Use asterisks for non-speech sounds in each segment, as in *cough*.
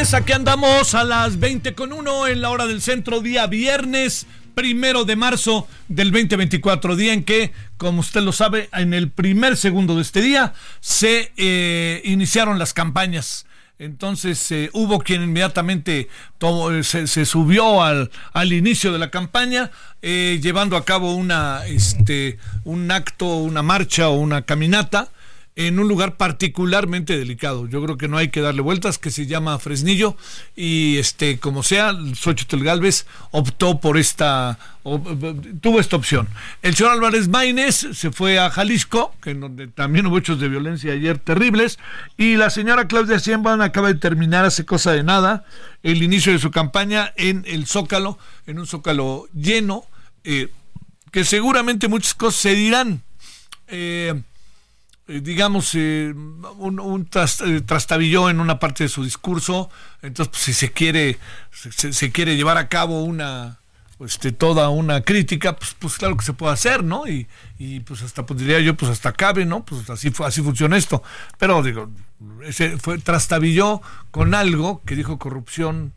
Noches, aquí andamos a las 20 con 1 en la hora del centro, día viernes primero de marzo del 2024, día en que, como usted lo sabe, en el primer segundo de este día se eh, iniciaron las campañas. Entonces eh, hubo quien inmediatamente tomó- se, se subió al, al inicio de la campaña, eh, llevando a cabo una, este, un acto, una marcha o una caminata en un lugar particularmente delicado. Yo creo que no hay que darle vueltas, que se llama Fresnillo y este como sea, Xochitl Galvez optó por esta o- tuvo esta opción. El señor Álvarez Maínez se fue a Jalisco, que en donde también hubo hechos de violencia ayer terribles, y la señora Claudia Sheinbaum acaba de terminar hace cosa de nada el inicio de su campaña en el Zócalo, en un Zócalo lleno, eh, que seguramente muchas cosas se dirán. Eh, eh, digamos, eh, un, tras- eh, trastabilló en una parte de su discurso. Entonces, pues, si se quiere, se- se, quiere llevar a cabo una, este, toda una crítica, pues, pues claro que se puede hacer, ¿no? Y, y pues hasta pues, yo, pues hasta cabe, ¿no? Pues así, así funciona esto. Pero digo, ese fue trastabilló con algo que dijo corrupción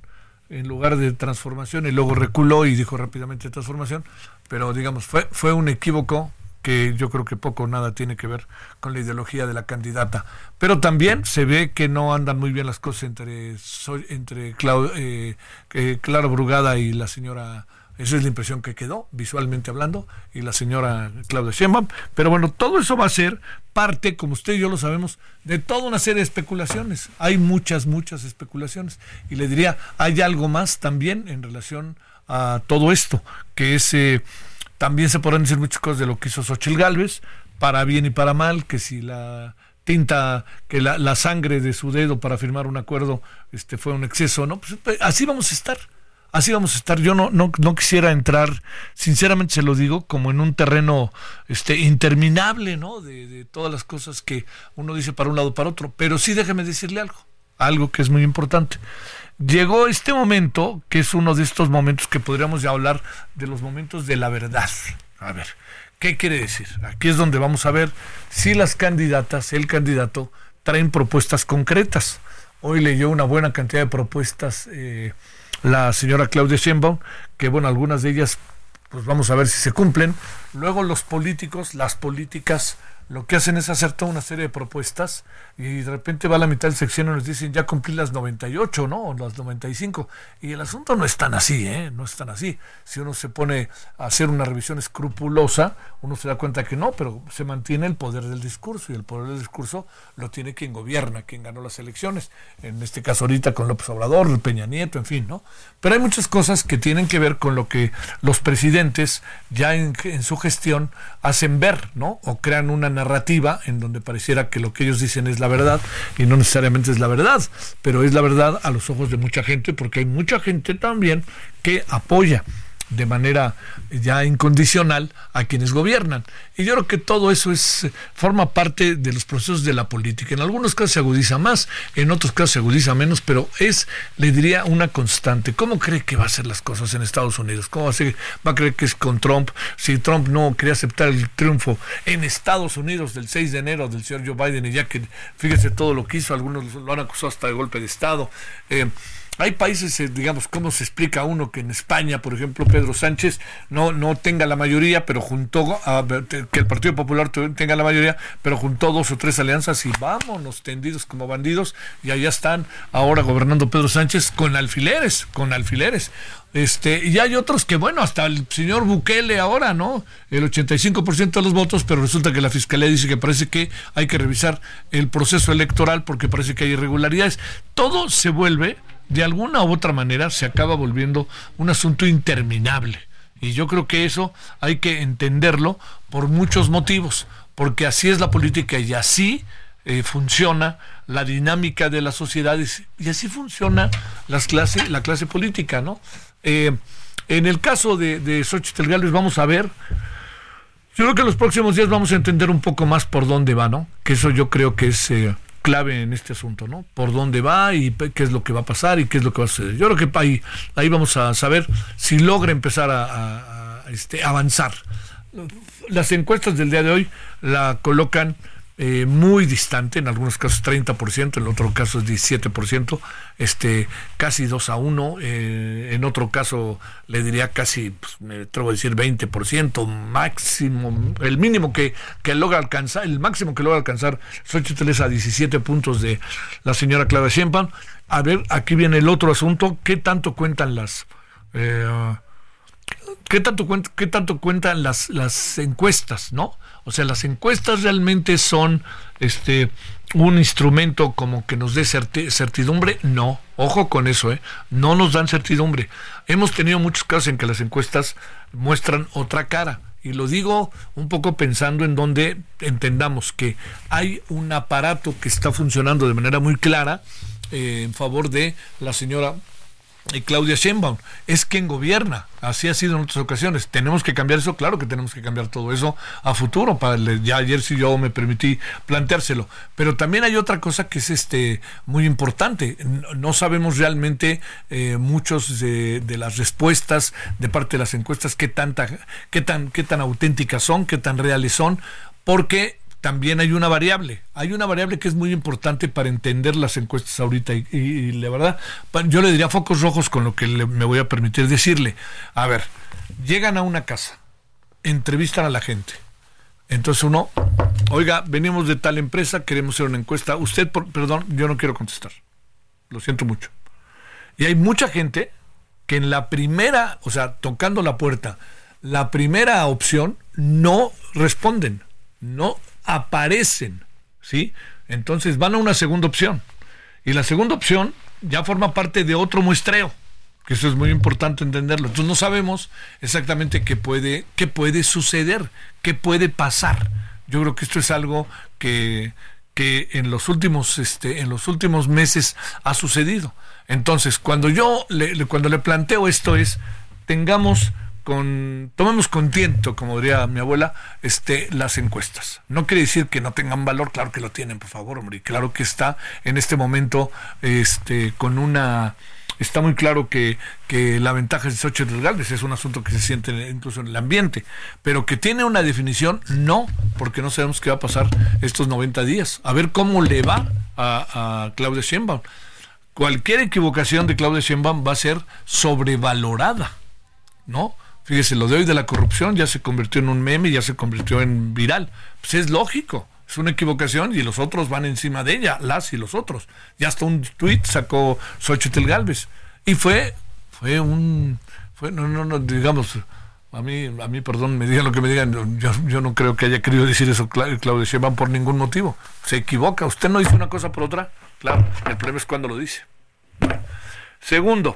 en lugar de transformación y luego reculó y dijo rápidamente transformación, pero digamos, fue, fue un equívoco que yo creo que poco o nada tiene que ver con la ideología de la candidata. Pero también se ve que no andan muy bien las cosas entre, entre eh, eh, Clara Brugada y la señora, esa es la impresión que quedó, visualmente hablando, y la señora Claudia Sheinbaum. Pero bueno, todo eso va a ser parte, como usted y yo lo sabemos, de toda una serie de especulaciones. Hay muchas, muchas especulaciones. Y le diría, hay algo más también en relación a todo esto, que es... eh, también se podrán decir muchas cosas de lo que hizo Xochitl Galvez, para bien y para mal, que si la tinta, que la, la sangre de su dedo para firmar un acuerdo este, fue un exceso, ¿no? Pues, pues, así vamos a estar. Así vamos a estar. Yo no, no, no quisiera entrar, sinceramente se lo digo, como en un terreno este, interminable, ¿no? De, de todas las cosas que uno dice para un lado para otro. Pero sí déjeme decirle algo, algo que es muy importante. Llegó este momento, que es uno de estos momentos que podríamos ya hablar de los momentos de la verdad. A ver, ¿qué quiere decir? Aquí es donde vamos a ver si las candidatas, el candidato, traen propuestas concretas. Hoy leyó una buena cantidad de propuestas eh, la señora Claudia Sheinbaum, que bueno, algunas de ellas, pues vamos a ver si se cumplen. Luego los políticos, las políticas, lo que hacen es hacer toda una serie de propuestas y de repente va a la mitad del sección y nos dicen ya cumplí las 98, ¿no? O las 95. Y el asunto no es tan así, ¿eh? No es tan así. Si uno se pone a hacer una revisión escrupulosa, uno se da cuenta que no, pero se mantiene el poder del discurso y el poder del discurso lo tiene quien gobierna, quien ganó las elecciones. En este caso ahorita con López Obrador, Peña Nieto, en fin, ¿no? Pero hay muchas cosas que tienen que ver con lo que los presidentes ya en, en su gestión hacen ver, ¿no? O crean una narrativa en donde pareciera que lo que ellos dicen es la verdad y no necesariamente es la verdad, pero es la verdad a los ojos de mucha gente porque hay mucha gente también que apoya. De manera ya incondicional a quienes gobiernan. Y yo creo que todo eso es forma parte de los procesos de la política. En algunos casos se agudiza más, en otros casos se agudiza menos, pero es, le diría, una constante. ¿Cómo cree que va a ser las cosas en Estados Unidos? ¿Cómo va a, ser, va a creer que es con Trump? Si Trump no quería aceptar el triunfo en Estados Unidos del 6 de enero del señor Joe Biden, y ya que fíjese todo lo que hizo, algunos lo han acusado hasta de golpe de Estado. Eh, hay países, eh, digamos, ¿cómo se explica uno que en España, por ejemplo, Pedro Sánchez no, no tenga la mayoría, pero juntó, a, que el Partido Popular tenga la mayoría, pero juntó dos o tres alianzas y vámonos tendidos como bandidos y allá están ahora gobernando Pedro Sánchez con alfileres, con alfileres. Este, y hay otros que, bueno, hasta el señor Bukele ahora, ¿no? El 85% de los votos, pero resulta que la fiscalía dice que parece que hay que revisar el proceso electoral porque parece que hay irregularidades. Todo se vuelve de alguna u otra manera se acaba volviendo un asunto interminable. Y yo creo que eso hay que entenderlo por muchos motivos, porque así es la política y así eh, funciona la dinámica de las sociedades y así funciona las clase, la clase política, ¿no? Eh, en el caso de, de Xochitl Gálvez vamos a ver, yo creo que en los próximos días vamos a entender un poco más por dónde va, ¿no? Que eso yo creo que es eh, clave en este asunto, ¿no? Por dónde va y qué es lo que va a pasar y qué es lo que va a suceder. Yo creo que ahí, ahí vamos a saber si logra empezar a, este, avanzar. Las encuestas del día de hoy la colocan eh, muy distante, en algunos casos 30%, en otro caso es 17%, este, casi 2 a 1, eh, en otro caso le diría casi, pues, me atrevo a decir 20%, máximo, el mínimo que, que logra alcanzar, el máximo que logra alcanzar Xochitl es a 17 puntos de la señora Clara Sheinbaum. A ver, aquí viene el otro asunto, ¿qué tanto cuentan las... Eh, ¿Qué tanto, qué tanto cuentan las, las encuestas, no? O sea, las encuestas realmente son este un instrumento como que nos dé certidumbre, no, ojo con eso, ¿eh? no nos dan certidumbre. Hemos tenido muchos casos en que las encuestas muestran otra cara. Y lo digo un poco pensando en donde entendamos que hay un aparato que está funcionando de manera muy clara eh, en favor de la señora y Claudia Sheinbaum es quien gobierna. Así ha sido en otras ocasiones. ¿Tenemos que cambiar eso? Claro que tenemos que cambiar todo eso a futuro. Ya ayer sí yo me permití planteárselo. Pero también hay otra cosa que es este muy importante. No, sabemos realmente eh, muchos de, de, las respuestas de parte de las encuestas qué tanta, qué tan, qué tan auténticas son, qué tan reales son, porque también hay una variable. Hay una variable que es muy importante para entender las encuestas ahorita. Y, la verdad, yo le diría focos rojos con lo que me voy a permitir decirle. A ver, llegan a una casa, entrevistan a la gente. Entonces uno, oiga, venimos de tal empresa, queremos hacer una encuesta. Usted, perdón, yo no quiero contestar. Lo siento mucho. Y hay mucha gente que en la primera, o sea, tocando la puerta, la primera opción, no responden. No aparecen, ¿sí? Entonces van a una segunda opción. Y la segunda opción ya forma parte de otro muestreo, que eso es muy importante entenderlo. Entonces no sabemos exactamente qué puede, qué puede suceder, qué puede pasar. Yo creo que esto es algo que, que en los últimos, este, en los últimos meses ha sucedido. Entonces, cuando yo le, cuando le planteo esto es, tengamos con tomemos con tiento, como diría mi abuela, este las encuestas. No quiere decir que no tengan valor, claro que lo tienen, por favor, hombre, y claro que está en este momento este con una está muy claro que, que la ventaja de Xochitl Galvez es un asunto que se siente incluso en el ambiente, pero que tiene una definición, no, porque no sabemos qué va a pasar estos 90 días. A ver cómo le va a, a Claudia Sheinbaum. Cualquier equivocación de Claudia Sheinbaum va a ser sobrevalorada, ¿no? Fíjese, lo de hoy de la corrupción ya se convirtió en un meme, ya se convirtió en viral. Pues es lógico, es una equivocación y los otros van encima de ella, las y los otros. Ya hasta un tuit sacó Xochitl Galvez. Y fue, fue un, fue, no, no, no, digamos, a mí, a mí, perdón, me digan lo que me digan, yo, no creo que haya querido decir eso Claudio Sheinbaum por ningún motivo. Se equivoca, usted no dice una cosa por otra, claro, el problema es cuando lo dice. Segundo,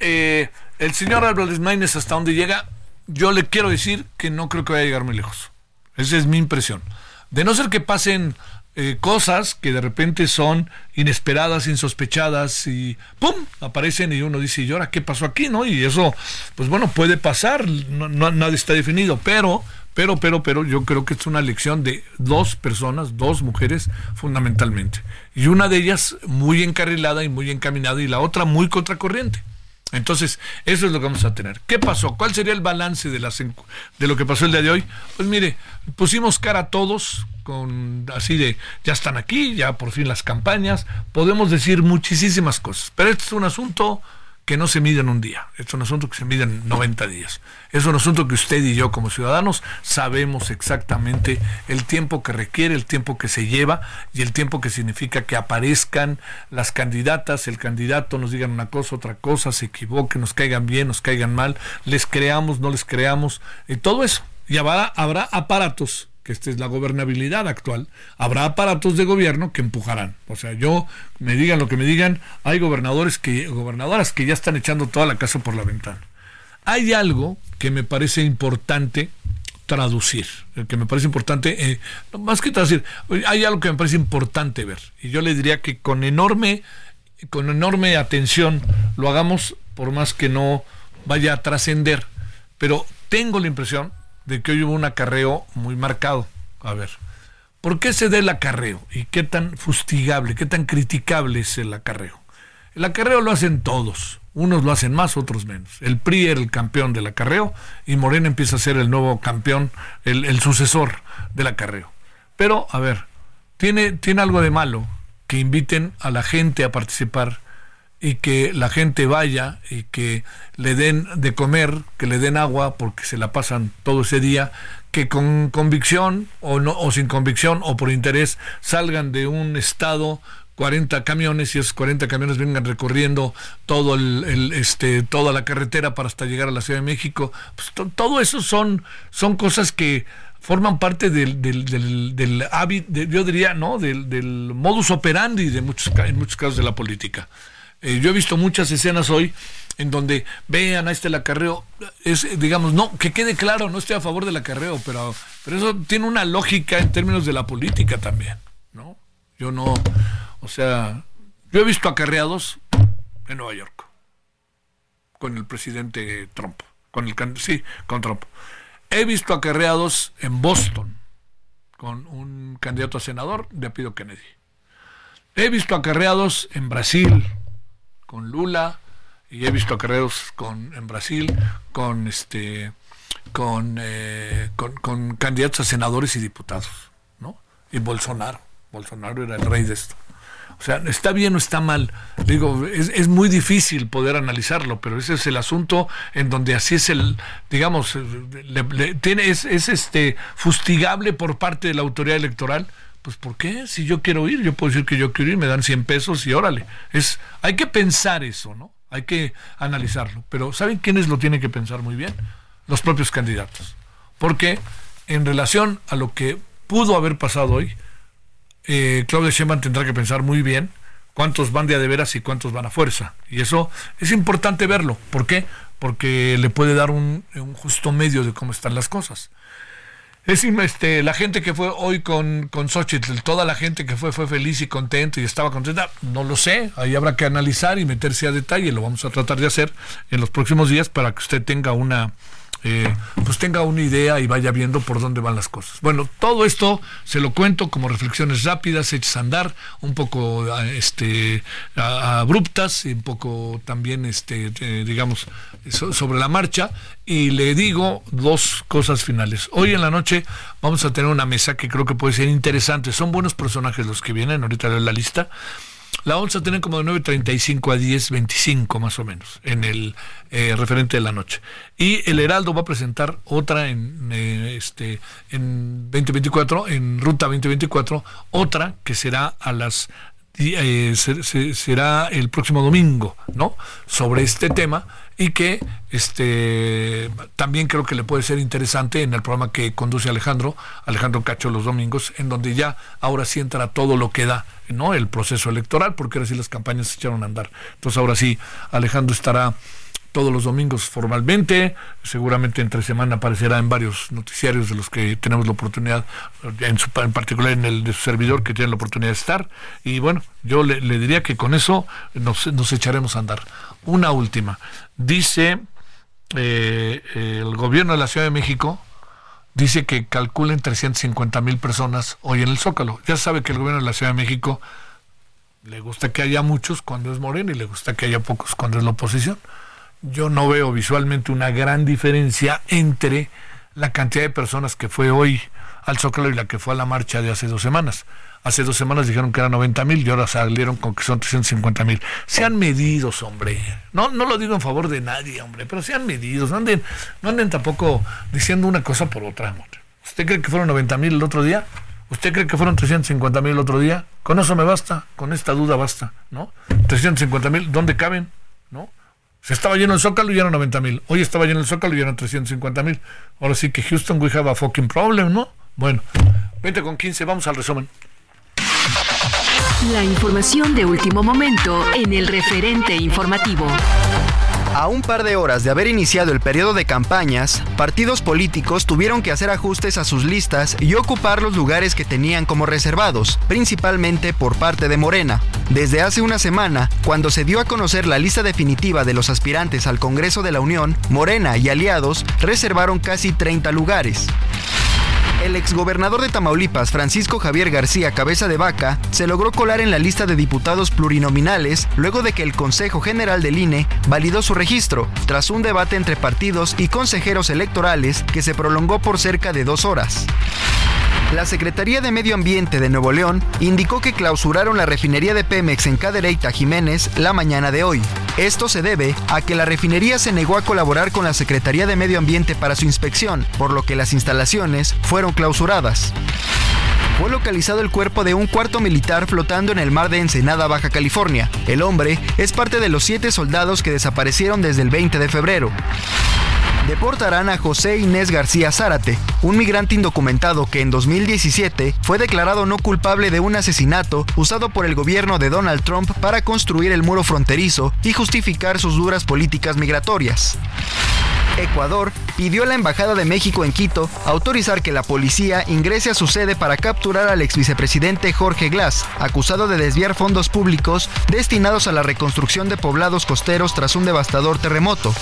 eh, el señor Álvarez Maínez hasta donde llega, yo le quiero decir que no creo que vaya a llegar muy lejos. Esa es mi impresión. De no ser que pasen eh, cosas que de repente son inesperadas, insospechadas y ¡pum! aparecen y uno dice, ¿y ahora qué pasó aquí? ¿no? Y eso, pues bueno, puede pasar, no, nadie está definido, pero, pero, pero, pero yo creo que es una lección de dos personas, dos mujeres fundamentalmente. Y una de ellas muy encarrilada y muy encaminada y la otra muy contracorriente. Entonces, eso es lo que vamos a tener. ¿Qué pasó? ¿Cuál sería el balance de, las, de lo que pasó el día de hoy? Pues mire, pusimos cara a todos con así de, ya están aquí, ya por fin las campañas, podemos decir muchísimas cosas, pero este es un asunto que no se mide en un día, es un asunto que se mide en 90 días. Es un asunto que usted y yo como ciudadanos sabemos exactamente el tiempo que requiere, el tiempo que se lleva y el tiempo que significa que aparezcan las candidatas, el candidato nos digan una cosa, otra cosa, se equivoquen, nos caigan bien, nos caigan mal, les creamos, no les creamos, y todo eso. Y habrá, habrá aparatos que esta es la gobernabilidad actual, habrá aparatos de gobierno que empujarán. O sea, yo me digan lo que me digan, hay gobernadores que gobernadoras que ya están echando toda la casa por la ventana. Hay algo que me parece importante traducir, que me parece importante, eh, más que traducir, hay algo que me parece importante ver. Y yo le diría que con enorme, con enorme atención lo hagamos, por más que no vaya a trascender. Pero tengo la impresión de que hoy hubo un acarreo muy marcado. A ver, ¿por qué se da el acarreo? ¿Y qué tan fustigable, qué tan criticable es el acarreo? El acarreo lo hacen todos. Unos lo hacen más, otros menos. El PRI era el campeón del acarreo y Morena empieza a ser el nuevo campeón, el, el sucesor del acarreo. Pero, a ver, tiene, tiene algo de malo que inviten a la gente a participar y que la gente vaya y que le den de comer, que le den agua porque se la pasan todo ese día, que con convicción o no o sin convicción o por interés salgan de un estado 40 camiones y esos 40 camiones vengan recorriendo todo el, este toda la carretera para hasta llegar a la Ciudad de México, pues todo eso son son cosas que forman parte del, del, del, del hábito, yo diría, ¿no? Del, del modus operandi de muchos, en muchos casos de la política. Eh, yo he visto muchas escenas hoy en donde vean a este el acarreo, es, digamos, no, que quede claro, no estoy a favor del acarreo, pero, pero eso tiene una lógica en términos de la política también, ¿no? Yo no, o sea, yo he visto acarreados en Nueva York, con el presidente Trump, con el, sí, con Trump. He visto acarreados en Boston, con un candidato a senador de apellido Kennedy. He visto acarreados en Brasil, con Lula y he visto acarreos con en Brasil con este con, eh, con, con, candidatos a senadores y diputados, ¿no? Y Bolsonaro, Bolsonaro era el rey de esto. O sea, está bien o está mal. Digo, es, es muy difícil poder analizarlo, pero ese es el asunto en donde así es el, digamos, tiene, es, es este fustigable por parte de la autoridad electoral pues ¿por qué? Si yo quiero ir, yo puedo decir que yo quiero ir, me dan 100 pesos y órale. Es, hay que pensar eso, ¿no? Hay que analizarlo. Pero ¿saben quiénes lo tienen que pensar muy bien? Los propios candidatos. Porque en relación a lo que pudo haber pasado hoy, eh, Claudia Sheinbaum tendrá que pensar muy bien cuántos van de a de veras y cuántos van a fuerza. Y eso es importante verlo. ¿Por qué? Porque le puede dar un, un justo medio de cómo están las cosas. Es este, la gente que fue hoy con, con Xochitl, toda la gente que fue fue feliz y contento y estaba contenta, no lo sé, ahí habrá que analizar y meterse a detalle, lo vamos a tratar de hacer en los próximos días para que usted tenga una, eh, pues tenga una idea y vaya viendo por dónde van las cosas. Bueno, todo esto se lo cuento como reflexiones rápidas, hechas a andar, un poco este, abruptas y un poco también, este, eh, digamos, sobre la marcha. Y le digo dos cosas finales. Hoy en la noche vamos a tener una mesa que creo que puede ser interesante. Son buenos personajes los que vienen, ahorita leo la lista. La vamos a tener como de 9.35 a 10.25 más o menos en el eh, referente de la noche. Y el Heraldo va a presentar otra en, eh, este, en 2024, en Ruta 2024, otra que será a las eh, será el próximo domingo, ¿no? Sobre este tema y que este también creo que le puede ser interesante en el programa que conduce Alejandro, Alejandro Cacho los domingos, en donde ya ahora sí entra todo lo que da, ¿no? El proceso electoral, porque ahora sí las campañas se echaron a andar. Entonces ahora sí Alejandro estará todos los domingos formalmente, seguramente entre semana aparecerá en varios noticiarios de los que tenemos la oportunidad, en, en particular en el de su servidor que tiene la oportunidad de estar. Y bueno, yo le, diría que con eso nos, nos, echaremos a andar. Una última. Dice eh, el gobierno de la Ciudad de México, dice que calculen 350 mil personas hoy en el Zócalo. Ya sabe que el gobierno de la Ciudad de México le gusta que haya muchos cuando es Morena y le gusta que haya pocos cuando es la oposición yo no veo visualmente una gran diferencia entre la cantidad de personas que fue hoy al Zócalo y la que fue a la marcha de hace dos semanas. Hace dos semanas dijeron que eran 90 mil y ahora salieron con que son 350 mil. Sean medidos, hombre. No, no lo digo en favor de nadie, hombre, pero sean medidos. No anden, no anden tampoco diciendo una cosa por otra. ¿Usted cree que fueron 90 mil el otro día? ¿Usted cree que fueron 350 mil el otro día? Con eso me basta, con esta duda basta, ¿no? 350 mil, ¿dónde caben? Se estaba lleno el Zócalo y eran 90 mil. Hoy estaba lleno el Zócalo y eran 350 mil. Ahora sí que Houston, we have a fucking problem, ¿no? Bueno, 20 con 15, vamos al resumen. La información de último momento en el referente informativo. A un par de horas de haber iniciado el periodo de campañas, partidos políticos tuvieron que hacer ajustes a sus listas y ocupar los lugares que tenían como reservados, principalmente por parte de Morena. Desde hace una semana, cuando se dio a conocer la lista definitiva de los aspirantes al Congreso de la Unión, Morena y aliados reservaron casi 30 lugares. El exgobernador de Tamaulipas, Francisco Javier García Cabeza de Vaca, se logró colar en la lista de diputados plurinominales luego de que el Consejo General del INE validó su registro, tras un debate entre partidos y consejeros electorales que se prolongó por cerca de dos horas. La Secretaría de Medio Ambiente de Nuevo León indicó que clausuraron la refinería de Pemex en Cadereyta Jiménez la mañana de hoy. Esto se debe a que la refinería se negó a colaborar con la Secretaría de Medio Ambiente para su inspección, por lo que las instalaciones fueron clausuradas fue localizado el cuerpo de un cuarto militar flotando en el mar de Ensenada, Baja California. El hombre es parte de los siete soldados que desaparecieron desde el 20 de febrero deportarán a José Inés García Zárate, un migrante indocumentado que en 2017 fue declarado no culpable de un asesinato usado por el gobierno de Donald Trump para construir el muro fronterizo y justificar sus duras políticas migratorias. Ecuador pidió a la Embajada de México en Quito autorizar que la policía ingrese a su sede para capturar al ex vicepresidente Jorge Glass, acusado de desviar fondos públicos destinados a la reconstrucción de poblados costeros tras un devastador terremoto.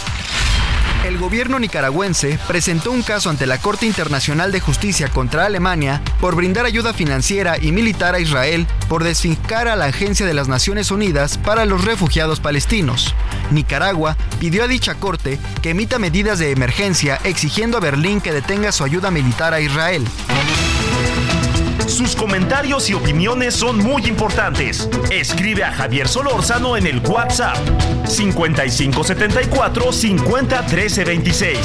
El gobierno nicaragüense presentó un caso ante la Corte Internacional de Justicia contra Alemania por brindar ayuda financiera y militar a Israel por desfincar a la Agencia de las Naciones Unidas para los Refugiados Palestinos. Nicaragua pidió a dicha corte que emita medidas de emergencia exigiendo a Berlín que detenga su ayuda militar a Israel. Sus comentarios y opiniones son muy importantes. Escribe a Javier Solórzano en el WhatsApp 5574 50 26.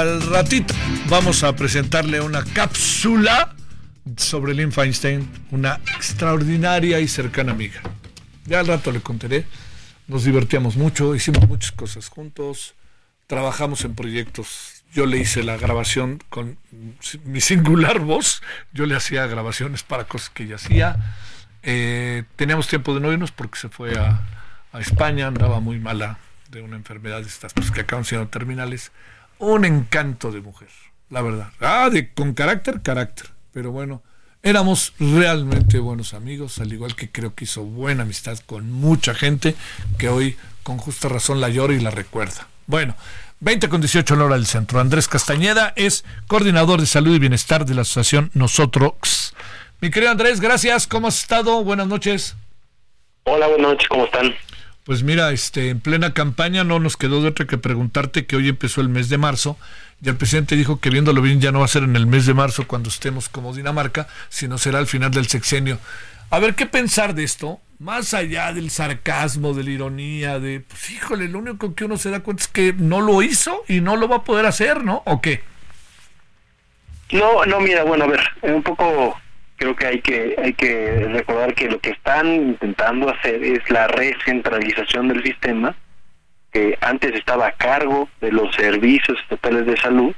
Al ratito vamos a presentarle una cápsula sobre Lynn Feinstein, una extraordinaria y cercana amiga. Ya al rato le contaré. Nos divertíamos mucho, hicimos muchas cosas juntos, trabajamos en proyectos. Yo le hice la grabación con mi singular voz, yo le hacía grabaciones para cosas que ella hacía. Eh, teníamos tiempo de no irnos porque se fue a, a España, andaba muy mala de una enfermedad de estas pues, que acaban siendo terminales un encanto de mujer, la verdad. Ah, de, con carácter, carácter. Pero bueno, éramos realmente buenos amigos, al igual que creo que hizo buena amistad con mucha gente que hoy con justa razón la llora y la recuerda. Bueno, 20 con 18 en hora del centro. Andrés Castañeda es coordinador de salud y bienestar de la asociación Nosotros. Mi querido Andrés, gracias. ¿Cómo has estado? Buenas noches. Hola, buenas noches. ¿Cómo están? Pues mira, este, en plena campaña no nos quedó de otra que preguntarte que hoy empezó el mes de marzo y el presidente dijo que viéndolo bien ya no va a ser en el mes de marzo cuando estemos como Dinamarca, sino será al final del sexenio. A ver, ¿qué pensar de esto? Más allá del sarcasmo, de la ironía, de, pues híjole, lo único que uno se da cuenta es que no lo hizo y no lo va a poder hacer, ¿no? ¿O qué? No, no, mira, bueno, a ver, un poco creo que hay que hay que recordar que lo que están intentando hacer es la recentralización del sistema que antes estaba a cargo de los servicios estatales de salud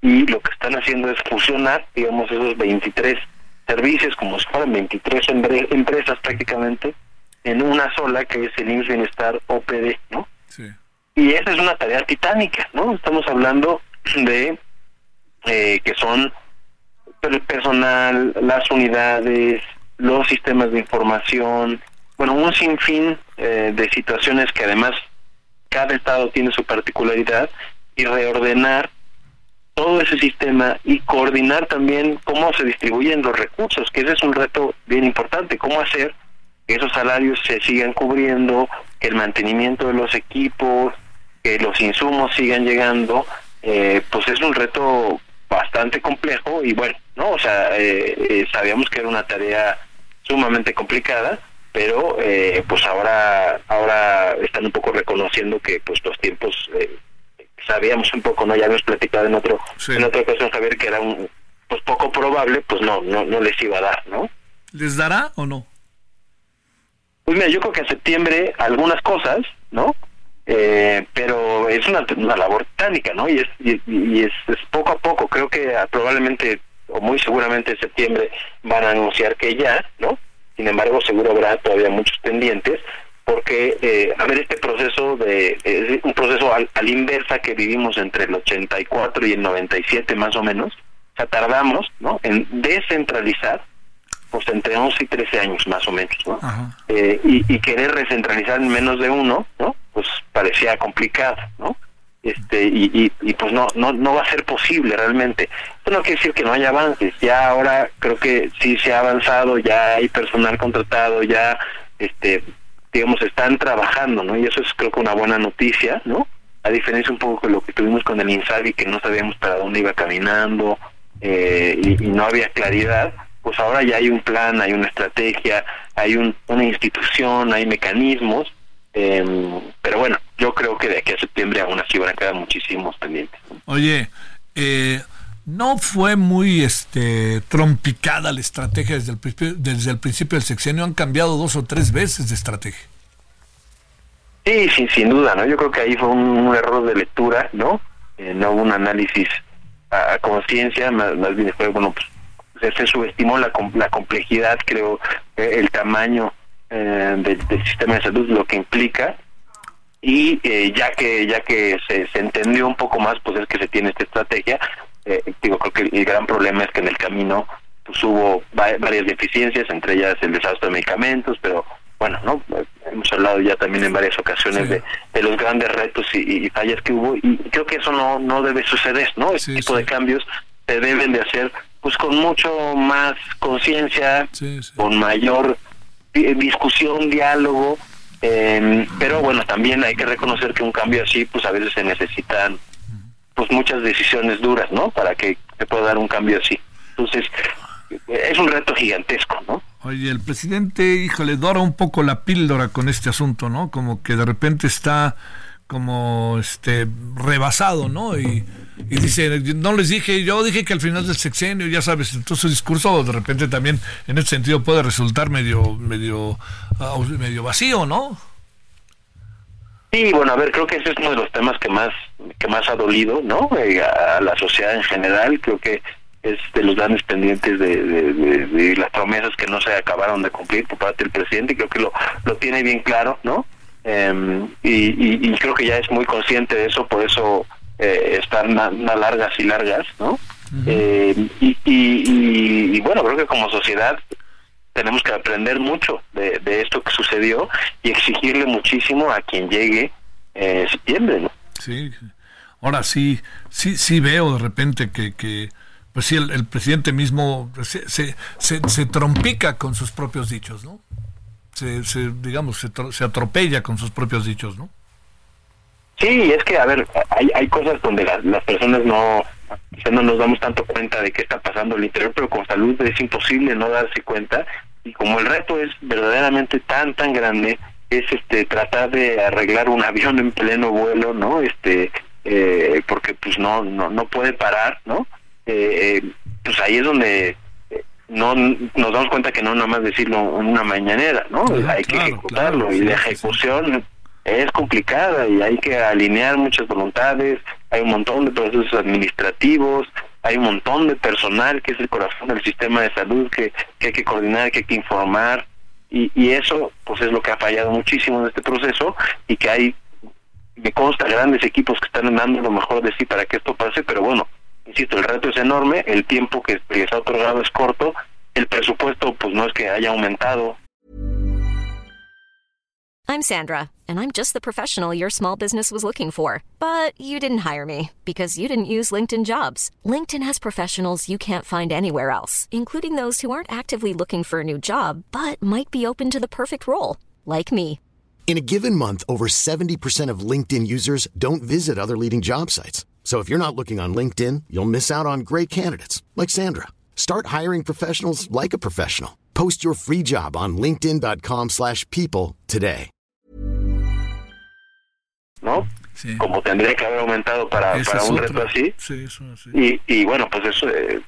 y lo que están haciendo es fusionar, digamos, esos 23 servicios, como si fueran 23 empresas prácticamente, en una sola que es el IMSS Bienestar OPD, ¿no? Sí. Y esa es una tarea titánica, ¿no? Estamos hablando de eh, que son el personal, las unidades, los sistemas de información, bueno, un sinfín eh, de situaciones que además cada estado tiene su particularidad y reordenar todo ese sistema y coordinar también cómo se distribuyen los recursos, que ese es un reto bien importante, cómo hacer que esos salarios se sigan cubriendo, que el mantenimiento de los equipos, que los insumos sigan llegando, eh, pues es un reto bastante complejo y bueno, ¿no? O sea, eh, eh, sabíamos que era una tarea sumamente complicada, pero eh, pues ahora ahora están un poco reconociendo que pues los tiempos sabíamos un poco, ¿no? Ya hemos platicado en otro en otra ocasión Javier que era un pues poco probable, pues no no no les iba a dar, ¿no? ¿Les dará o no? Pues mira, yo creo que en septiembre algunas cosas, ¿no? Eh, pero es una, labor titánica, ¿no? Y es, y, es, poco a poco, creo que probablemente o muy seguramente en septiembre van a anunciar que ya, ¿no? Sin embargo, seguro habrá todavía muchos pendientes, porque, eh, a ver, este proceso de, es un proceso al, al, inversa que vivimos entre el 84 y el 97 más o menos, o sea, tardamos, ¿no? En descentralizar pues entre 11 y 13 años más o menos, ¿no? Eh, y, y, querer recentralizar en menos de uno, ¿no? Pues parecía complicado, ¿no? Este, y, y, pues no, no, no va a ser posible realmente. Esto no quiere decir que no haya avances, ya ahora creo que sí se ha avanzado, ya hay personal contratado, ya, este, digamos, están trabajando, ¿no? Y eso es creo que una buena noticia, ¿no? A diferencia un poco de lo que tuvimos con el INSABI, que no sabíamos para dónde iba caminando eh, y, y no había claridad, pues ahora ya hay un plan, hay una estrategia, hay un, una institución, hay mecanismos, em, pero bueno, yo creo que de aquí a septiembre aún así van a quedar muchísimos pendientes. Oye, eh, no fue muy este trompicada la estrategia desde el, principio, desde el principio del sexenio, han cambiado dos o tres veces de estrategia. Sí, sí, sin duda, ¿no? Yo creo que ahí fue un, error de lectura, ¿no? Eh, no hubo un análisis a, conciencia, más, más, bien fue, bueno, pues se, subestimó la, la complejidad, creo, eh, el tamaño eh, del, sistema de salud, lo que implica, y eh, ya que ya que se, se, entendió un poco más, pues es que se tiene esta estrategia. digo, creo que el, gran problema es que en el camino pues hubo varias deficiencias, entre ellas el desastre de medicamentos, pero bueno, no hemos hablado ya también en varias ocasiones de, de, los grandes retos y, fallas que hubo y creo que eso no no debe suceder, ¿no? Este tipo de cambios se deben de hacer pues con mucho más conciencia, con mayor discusión, diálogo, eh, pero bueno, también hay que reconocer que un cambio así, pues a veces se necesitan pues muchas decisiones duras, ¿no? Para que se pueda dar un cambio así. Entonces, es un reto gigantesco, ¿no? Oye, el presidente, híjole, dora un poco la píldora con este asunto, ¿no? Como que de repente está como este rebasado, ¿no? Y, dice, no les dije, yo dije que al final del sexenio, ya sabes, entonces su discurso de repente también en ese sentido puede resultar medio, medio, medio vacío, ¿no? Sí, bueno, a ver, creo que ese es uno de los temas que más, que más ha dolido, ¿no? Eh, a la sociedad en general, creo que es de los grandes pendientes de, de, las promesas que no se acabaron de cumplir por parte del presidente, creo que lo, lo tiene bien claro, ¿no? Em, y, creo que ya es muy consciente de eso, por eso eh, están más, largas y largas, ¿no? Em, y, bueno, creo que como sociedad tenemos que aprender mucho de, esto que sucedió y exigirle muchísimo a quien llegue en septiembre, ¿no? Sí, ahora sí, sí, sí veo de repente que, que pues sí, el, presidente mismo se, se, se trompica con sus propios dichos, ¿no? Se, digamos, se, atropella con sus propios dichos, ¿no? Sí, es que, a ver, hay, hay cosas donde las personas no, no nos damos tanto cuenta de qué está pasando el interior, pero con salud es imposible no darse cuenta. Y como el reto es verdaderamente tan, tan grande, es este tratar de arreglar un *laughs* avión en pleno vuelo, ¿no? Este, eh, porque pues no, no, no puede parar, ¿no? Eh, pues ahí es donde eh, no nos damos cuenta que no nada más decirlo en una mañanera, ¿no? hay que ejecutarlo y la ejecución es complicada y hay que alinear muchas voluntades, hay un montón de procesos administrativos, hay un montón de personal que es el corazón del sistema de salud que, que hay que coordinar, que hay que informar y, y eso pues es lo que ha fallado muchísimo en este proceso y que hay me consta grandes equipos que están dando lo mejor de sí para que esto pase, pero bueno, insisto, el reto es enorme, el tiempo que, que se ha otorgado es corto, el presupuesto pues no es que haya aumentado. I'm Sandra, and I'm just the professional your small business was looking for. But you didn't hire me because you didn't use LinkedIn jobs. LinkedIn has professionals you can't find anywhere else, including those who aren't actively looking for a new job, but might be open to the perfect role, like me. In a given month, over 70% of LinkedIn users don't visit other leading job sites. So if you're not looking on LinkedIn, you'll miss out on great candidates like Sandra. Start hiring professionals like a professional. Post your free job on linkedin.com/people today. ¿No? Sí. Como tendría que haber aumentado para, para un reto así. Sí, eso, sí. Y, y bueno, pues eso eh,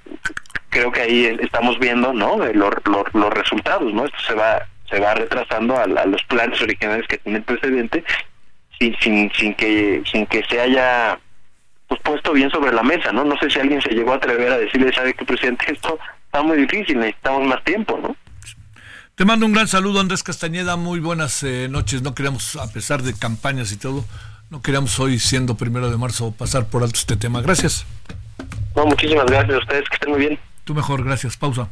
creo que ahí estamos viendo, ¿no? Los, los, los resultados, ¿no? Esto se va se va retrasando a, los planes originales que tiene el presidente sin, sin, sin que sin que se haya pues, puesto bien sobre la mesa, ¿no? No sé si alguien se llegó a atrever a decirle, ¿sabe qué, presidente? Esto está muy difícil, necesitamos más tiempo, ¿no? Te mando un gran saludo, Andrés Castañeda. Muy buenas eh, noches. No queríamos, a pesar de campañas y todo, no queríamos hoy, siendo primero de marzo, pasar por alto este tema. Gracias. No, muchísimas gracias a ustedes. Que estén muy bien. Tú mejor, gracias. Pausa.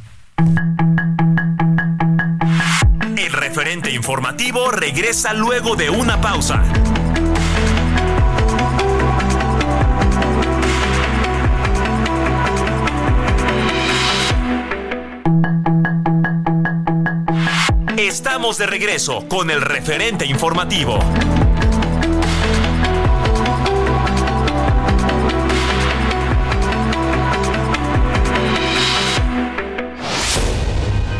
El referente informativo regresa luego de una pausa. Estamos de regreso con el referente informativo.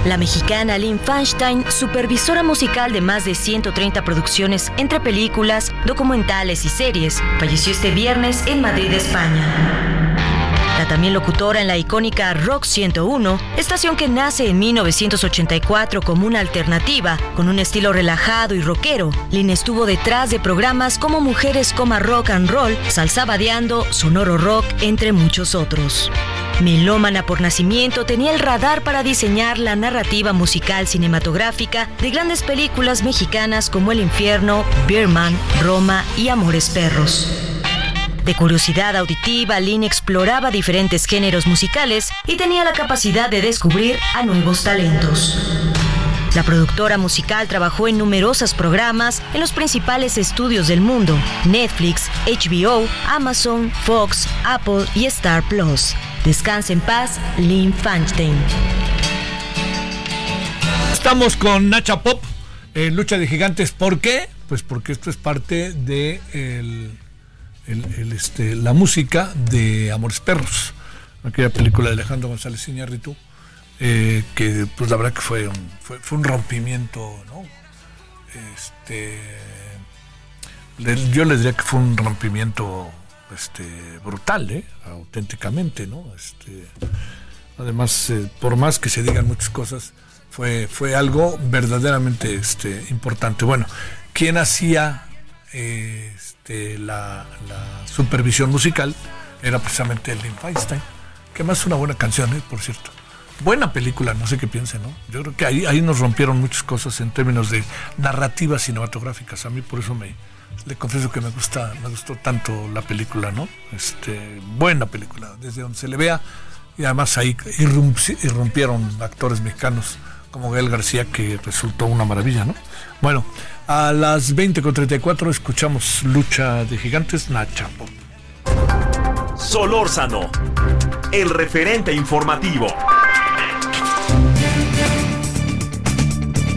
La mexicana Lynn Feinstein, supervisora musical de más de 130 producciones entre películas, documentales y series, falleció este viernes en Madrid, España. También locutora en la icónica Rock 101, estación que nace en 1984 como una alternativa, con un estilo relajado y rockero, Lynn estuvo detrás de programas como Mujeres Coma Rock and Roll, Salsa Badeando, Sonoro Rock, entre muchos otros. Melómana por nacimiento, tenía el radar para diseñar la narrativa musical cinematográfica de grandes películas mexicanas como El Infierno, Birman, Roma y Amores Perros. De curiosidad auditiva, Lynn exploraba diferentes géneros musicales y tenía la capacidad de descubrir a nuevos talentos. La productora musical trabajó en numerosos programas en los principales estudios del mundo, Netflix, HBO, Amazon, Fox, Apple y Star Plus. Descanse en paz, Lynn Feinstein. Estamos con Nacha Pop en Lucha de Gigantes. ¿Por qué? Pues porque esto es parte de este, la música de Amores Perros, aquella película de Alejandro González Iñárritu, eh, que pues la verdad que fue un, fue, un rompimiento, ¿no? Este, yo les diría que fue un rompimiento este, brutal, ¿eh? auténticamente, ¿no? Este, además, eh, por más que se digan muchas cosas, fue, fue algo verdaderamente este, importante. Bueno, ¿quién hacía este, la, supervisión musical? Era precisamente Lynn Feinstein, que más es una buena canción, ¿eh? por cierto. Buena película, no sé qué piensen, ¿no? Yo creo que ahí, ahí nos rompieron muchas cosas en términos de narrativas cinematográficas. A mí por eso me, le confieso que me gusta, me gustó tanto la película, ¿no? Este, buena película, desde donde se le vea, y además ahí irrumpieron actores mexicanos como Gael García, que resultó una maravilla, ¿no? Bueno, a las 20.34 escuchamos Lucha de Gigantes, Nacha Solórzano, el referente informativo.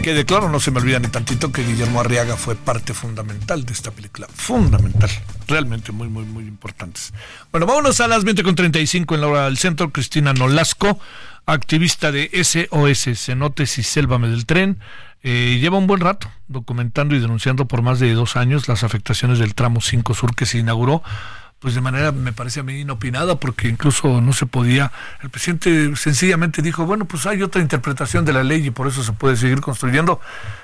Que de claro, no se me olvida ni tantito que Guillermo Arriaga fue parte fundamental de esta película. Fundamental. Realmente muy, muy, muy importantes. Bueno, vámonos a las 20.35 en la hora del centro. Cristina Nolasco, activista de SOS, Cenotes y Sélvame del Tren. Eh, lleva un buen rato documentando y denunciando por más de dos años las afectaciones del tramo 5 Sur que se inauguró pues de manera, me parece a mí, inopinada, porque incluso no se podía, el presidente sencillamente dijo, bueno, pues hay otra interpretación de la ley y por eso se puede seguir construyendo.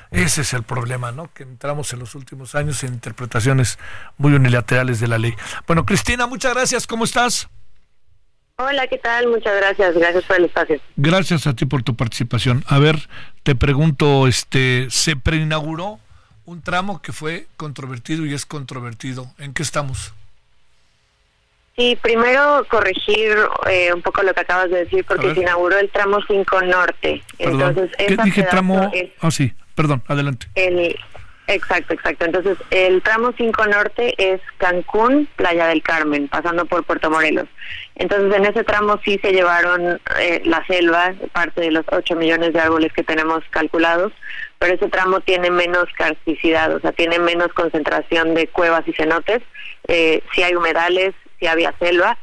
Ese es el problema, ¿no? Que entramos en los últimos años en interpretaciones muy unilaterales de la ley. Bueno, Cristina, muchas gracias, ¿cómo estás? Hola, ¿qué tal? Muchas gracias, gracias por el espacio. Gracias a ti por tu participación. A ver, te pregunto, este, ¿se preinauguró un tramo que fue controvertido y es controvertido? ¿En qué estamos? Sí, primero corregir eh, un poco lo que acabas de decir, porque se inauguró el tramo 5 Norte. Entonces, ¿Qué dije tramo? Ah, sí, perdón, adelante. El, exacto, exacto. Entonces, el tramo 5 Norte es Cancún, Playa del Carmen, pasando por Puerto Morelos. Entonces, en ese tramo sí se llevaron eh, la selva, parte de los 8 millones de árboles que tenemos calculados, pero ese tramo tiene menos carsticidad, o sea, tiene menos concentración de cuevas y cenotes. Eh, sí hay humedales, si había selva,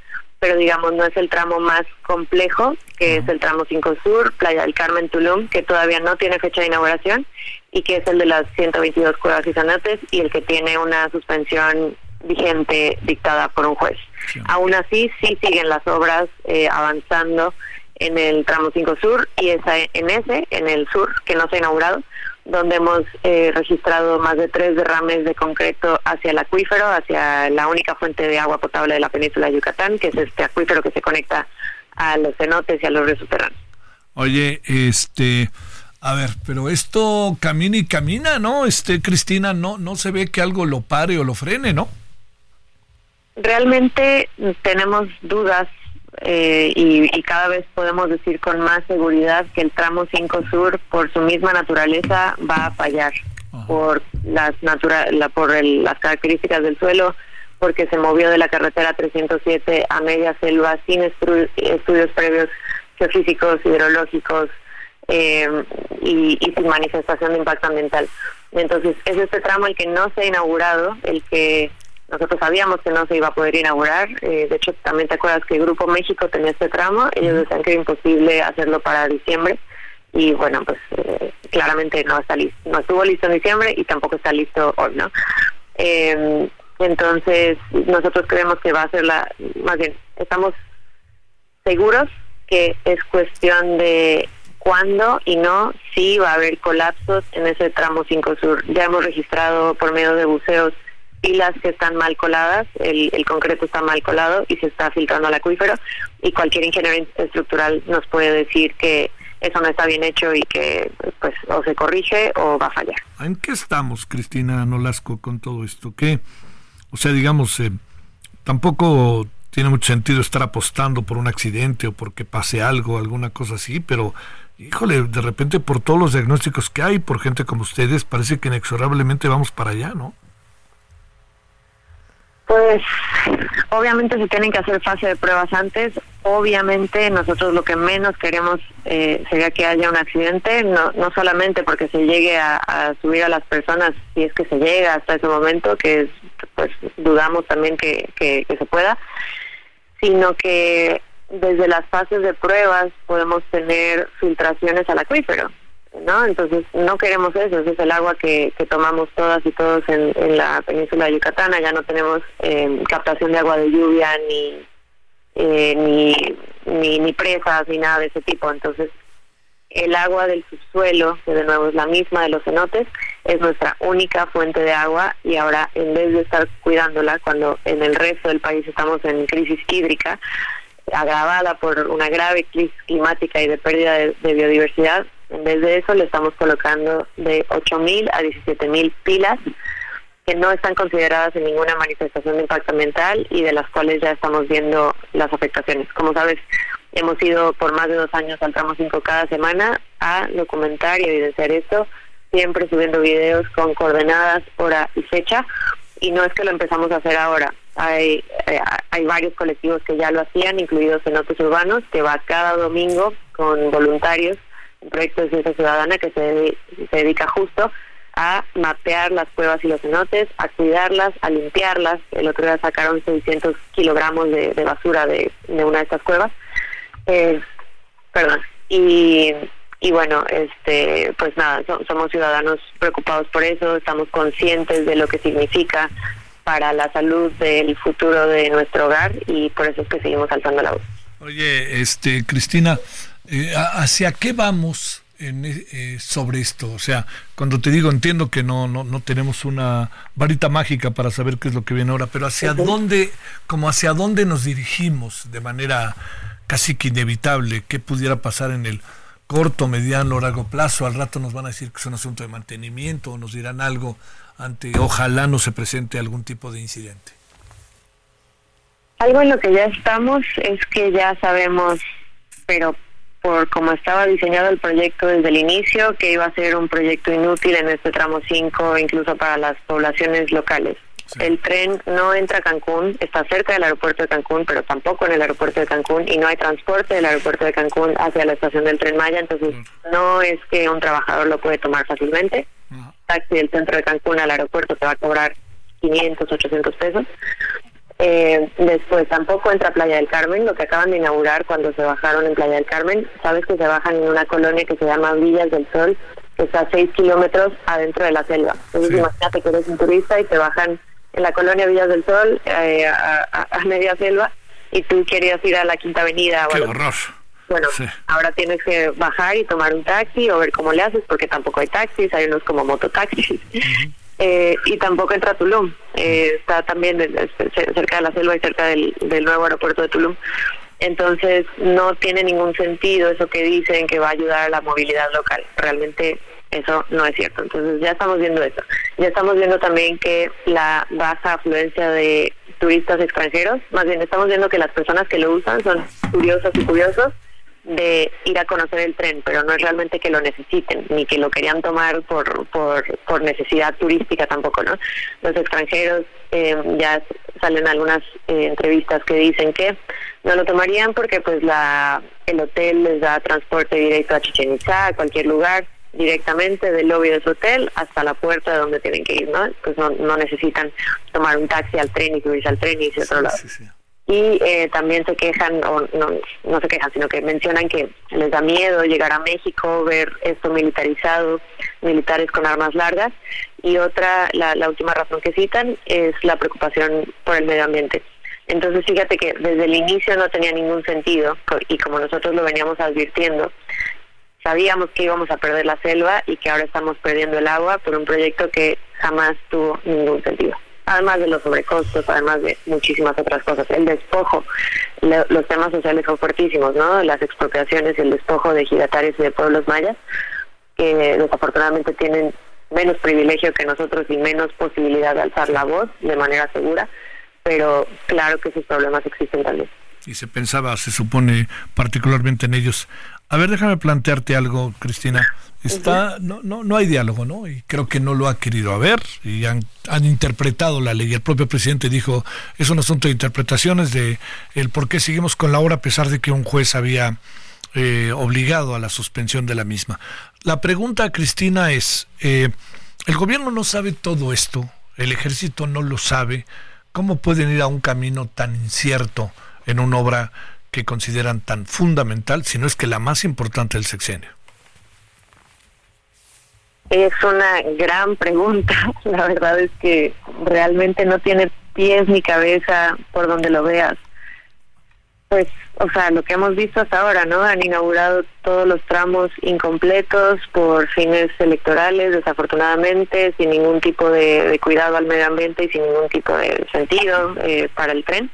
pero digamos no es el tramo más complejo, que es el tramo 5 Sur, Playa del Carmen, Tulum, que todavía no tiene fecha de inauguración y que es el de las 122 cuevas y zanates y el que tiene una suspensión vigente dictada por un juez. Aún así, sí siguen las obras eh, avanzando en el tramo 5 Sur y esa, en ese, en el sur, que no se ha inaugurado, donde hemos eh, registrado más de tres derrames de concreto hacia el acuífero, hacia la única fuente de agua potable de la península de Yucatán, que es este acuífero que se conecta a los cenotes y a los ríos subterráneos. Oye, este, a ver, pero esto camina y camina, ¿no? Este, Cristina, no, no se ve que algo lo pare o lo frene, ¿no? Realmente tenemos dudas eh, y, cada vez podemos decir con más seguridad que el tramo 5 Sur, por su misma naturaleza, va a fallar por las por las características del suelo, porque se movió de la carretera 307 a media selva sin estudios previos geofísicos, hidrológicos eh, y, y sin manifestación de impacto ambiental. Entonces, es este tramo el que no se ha inaugurado, el que nosotros sabíamos que no se iba a poder inaugurar. Eh, de hecho, también te acuerdas que el Grupo México tenía este tramo. Ellos decían que era imposible hacerlo para diciembre. Y bueno, pues eh, claramente no está listo. No estuvo listo en diciembre y tampoco está listo hoy, ¿no? Eh, entonces, nosotros creemos que va a ser la. Más bien, estamos seguros que es cuestión de cuándo y no si va a haber colapsos en ese tramo 5 sur. Ya hemos registrado por medio de buceos pilas que están mal coladas, el, concreto está mal colado y se está filtrando al acuífero y cualquier ingeniero estructural nos puede decir que eso no está bien hecho y que pues o se corrige o va a fallar. ¿En qué estamos, Cristina Nolasco, con todo esto? ¿Qué? O sea, digamos, eh, tampoco tiene mucho sentido estar apostando por un accidente o porque pase algo, alguna cosa así, pero híjole, de repente por todos los diagnósticos que hay, por gente como ustedes, parece que inexorablemente vamos para allá, ¿no? Pues obviamente se tienen que hacer fase de pruebas antes. Obviamente nosotros lo que menos queremos eh, sería que haya un accidente, no, no solamente porque se llegue a, subir a las personas, si es que se llega hasta ese momento, que pues dudamos también que, que se pueda, sino que desde las fases de pruebas podemos tener filtraciones al acuífero. ¿no? Entonces no queremos eso, ese es el agua que, que tomamos todas y todos en, en la península de Yucatán, ya no tenemos eh, captación de agua de lluvia ni, eh, ni, ni, ni presas ni nada de ese tipo, entonces el agua del subsuelo, que de nuevo es la misma de los cenotes, es nuestra única fuente de agua y ahora en vez de estar cuidándola cuando en el resto del país estamos en crisis hídrica, agravada por una grave crisis climática y de pérdida de biodiversidad, en vez de eso, le estamos colocando de 8.000 a 17.000 pilas que no están consideradas en ninguna manifestación de impacto ambiental y de las cuales ya estamos viendo las afectaciones. Como sabes, hemos ido por más de dos años al tramo 5 cada semana a documentar y evidenciar esto, siempre subiendo videos con coordenadas, hora y fecha. Y no es que lo empezamos a hacer ahora. Hay, eh, hay varios colectivos que ya lo hacían, incluidos cenotes urbanos, que va cada domingo con voluntarios un proyecto de ciencia ciudadana que se, se dedica justo a mapear las cuevas y los cenotes, a cuidarlas, a limpiarlas. El otro día sacaron 600 kilogramos de, basura de, una de estas cuevas. Eh, perdón. Y, y bueno, este, pues nada, somos ciudadanos preocupados por eso, estamos conscientes de lo que significa para la salud del futuro de nuestro hogar y por eso es que seguimos alzando la voz. Oye, este, Cristina, eh, ¿hacia qué vamos en, eh, sobre esto? O sea, cuando te digo, entiendo que no, no, no tenemos una varita mágica para saber qué es lo que viene ahora, pero ¿hacia dónde, como hacia dónde nos dirigimos de manera casi que inevitable? ¿Qué pudiera pasar en el corto, mediano, largo plazo? Al rato nos van a decir que es un asunto de mantenimiento o nos dirán algo ante, ojalá no se presente algún tipo de incidente. Algo en lo que ya estamos es que ya sabemos, pero por cómo estaba diseñado el proyecto desde el inicio, que iba a ser un proyecto inútil en este tramo 5, incluso para las poblaciones locales. El tren no entra a Cancún, está cerca del aeropuerto de Cancún, pero tampoco en el aeropuerto de Cancún y no hay transporte del aeropuerto de Cancún hacia la estación del tren Maya, entonces no es que un trabajador lo puede tomar fácilmente. Taxi del centro de Cancún al aeropuerto te va a cobrar 500, 800 pesos. Eh, después tampoco entra Playa del Carmen, lo que acaban de inaugurar cuando se bajaron en Playa del Carmen. Sabes que se bajan en una colonia que se llama Villas del Sol, que está a 6 kilómetros adentro de la selva. Entonces imagínate que eres un turista y te bajan en la colonia Villas del Sol eh, a, media selva y tú querías ir a la Quinta Avenida. Qué horror. Bueno, ahora tienes que bajar y tomar un taxi o ver cómo le haces porque tampoco hay taxis, hay unos como mototaxis. Eh, y tampoco entra Tulum. Eh, está también cerca de la selva y cerca del, nuevo aeropuerto de Tulum. Entonces no tiene ningún sentido eso que dicen que va a ayudar a la movilidad local. Realmente eso no es cierto. Entonces ya estamos viendo eso. Ya estamos viendo también que la baja afluencia de turistas extranjeros, más bien estamos viendo que las personas que lo usan son curiosos y curiosos de ir a conocer el tren, pero no es realmente que lo necesiten, ni que lo querían tomar por, por, por necesidad turística tampoco, ¿no? Los extranjeros eh, ya salen algunas eh, entrevistas que dicen que no lo tomarían porque pues la el hotel les da transporte directo a Chichen Itza, a cualquier lugar, directamente del lobby de su hotel hasta la puerta de donde tienen que ir, ¿no? Pues no, no necesitan tomar un taxi al tren y subirse al tren y irse a otro lado y eh, también se quejan, o no, no se quejan, sino que mencionan que les da miedo llegar a México, ver esto militarizado, militares con armas largas, y otra, la, la última razón que citan es la preocupación por el medio ambiente. Entonces fíjate que desde el inicio no tenía ningún sentido, y como nosotros lo veníamos advirtiendo, sabíamos que íbamos a perder la selva y que ahora estamos perdiendo el agua por un proyecto que jamás tuvo ningún sentido además de los sobrecostos, además de muchísimas otras cosas. El despojo, los temas sociales son fuertísimos, ¿no? Las expropiaciones el despojo de giratarios y de pueblos mayas, que desafortunadamente tienen menos privilegio que nosotros y menos posibilidad de alzar la voz de manera segura, pero claro que esos problemas existen también. Y se pensaba, se supone, particularmente en ellos. A ver, déjame plantearte algo, Cristina. Está, no, no, no hay diálogo, ¿no? Y creo que no lo ha querido haber y han, han interpretado la ley. El propio presidente dijo, es un asunto de interpretaciones de el por qué seguimos con la obra a pesar de que un juez había eh, obligado a la suspensión de la misma. La pregunta, Cristina, es, eh, el gobierno no sabe todo esto, el ejército no lo sabe, ¿cómo pueden ir a un camino tan incierto en una obra que consideran tan fundamental, si no es que la más importante del sexenio? Es una gran pregunta. *laughs* La verdad es que realmente no tiene pies ni cabeza por donde lo veas. Pues, o sea, lo que hemos visto hasta ahora, ¿no? Han inaugurado todos los tramos incompletos por fines electorales, desafortunadamente, sin ningún tipo de, cuidado al medio ambiente y sin ningún tipo de sentido eh, para el tren.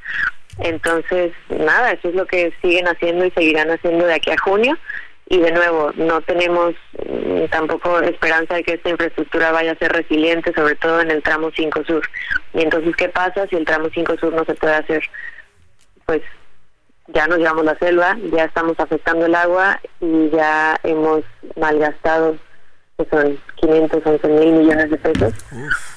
Entonces, nada, eso es lo que siguen haciendo y seguirán haciendo de aquí a junio y de nuevo no tenemos mm, tampoco esperanza de que esta infraestructura vaya a ser resiliente, sobre todo en el tramo 5 sur. Y entonces, ¿qué pasa si el tramo 5 sur no se puede hacer? Pues ya nos llevamos la selva, ya estamos afectando el agua y ya hemos malgastado, que son 511 mil millones de pesos.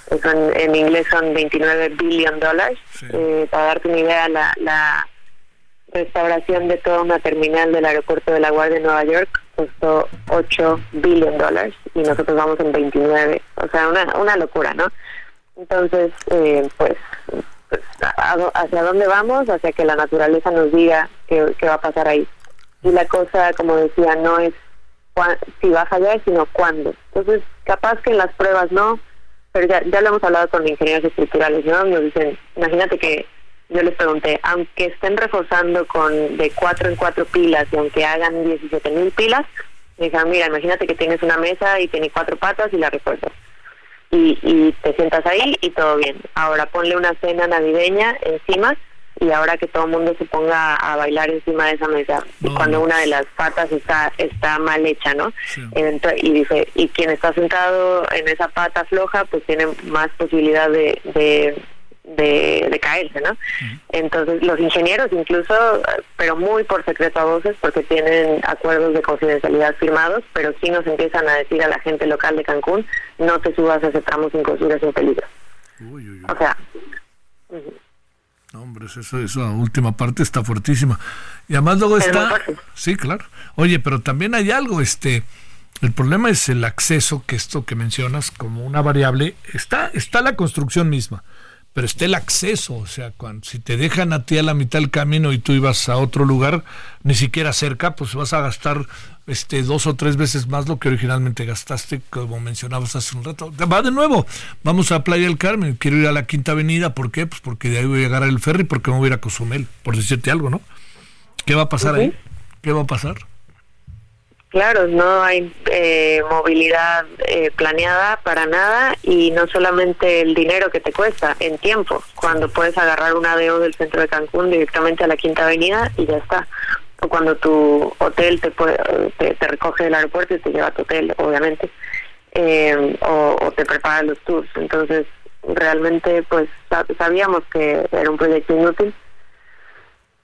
En inglés son 29 billion dólares. Eh, para darte una idea, la, la restauración de toda una terminal del aeropuerto de La Guardia de Nueva York costó 8 billion dólares y nosotros vamos en 29, o sea, una, una locura, ¿no? Entonces, eh, pues, pues ¿hacia dónde vamos? Hacia que la naturaleza nos diga qué, qué va a pasar ahí. Y la cosa, como decía, no es si va a fallar, sino cuándo. Entonces, capaz que en las pruebas no, pero ya, ya lo hemos hablado con ingenieros estructurales, ¿no? Nos dicen, imagínate que yo les pregunté, aunque estén reforzando con de cuatro en cuatro pilas y aunque hagan 17 mil pilas, me dijeron, mira, imagínate que tienes una mesa y tiene cuatro patas y la refuerzas. Y, y te sientas ahí y todo bien. Ahora ponle una cena navideña encima y ahora que todo el mundo se ponga a bailar encima de esa mesa y cuando una de las patas está está mal hecha no y dice y quien está sentado en esa pata floja pues tiene más posibilidad de, de de, caerse, ¿no? Entonces los ingenieros incluso, pero muy por secreto a voces, porque tienen acuerdos de confidencialidad firmados, pero sí nos empiezan a decir a la gente local de Cancún, no te subas a ese tramo sin costura sin peligro. O sea... No, hombre, eso, esa última parte está fuertísima. Y además luego está... Sí, claro. Oye, pero también hay algo, este... El problema es el acceso, que esto que mencionas como una variable, está, está la construcción misma pero está el acceso, o sea, cuando, si te dejan a ti a la mitad del camino y tú ibas a otro lugar, ni siquiera cerca, pues vas a gastar este dos o tres veces más lo que originalmente gastaste, como mencionabas hace un rato. Va de nuevo, vamos a Playa del Carmen, quiero ir a la Quinta Avenida, ¿por qué? Pues porque de ahí voy a llegar al ferry, porque me voy a ir a Cozumel, por decirte algo, ¿no? ¿Qué va a pasar ahí? ¿Qué va a pasar? Claro, no hay eh, movilidad eh, planeada para nada y no solamente el dinero que te cuesta, en tiempo, cuando puedes agarrar un ADO del centro de Cancún directamente a la Quinta Avenida y ya está. O cuando tu hotel te, puede, te, recoge del aeropuerto y te lleva a tu hotel, obviamente, eh, o, te prepara los tours. Entonces, realmente, pues sabíamos que era un proyecto inútil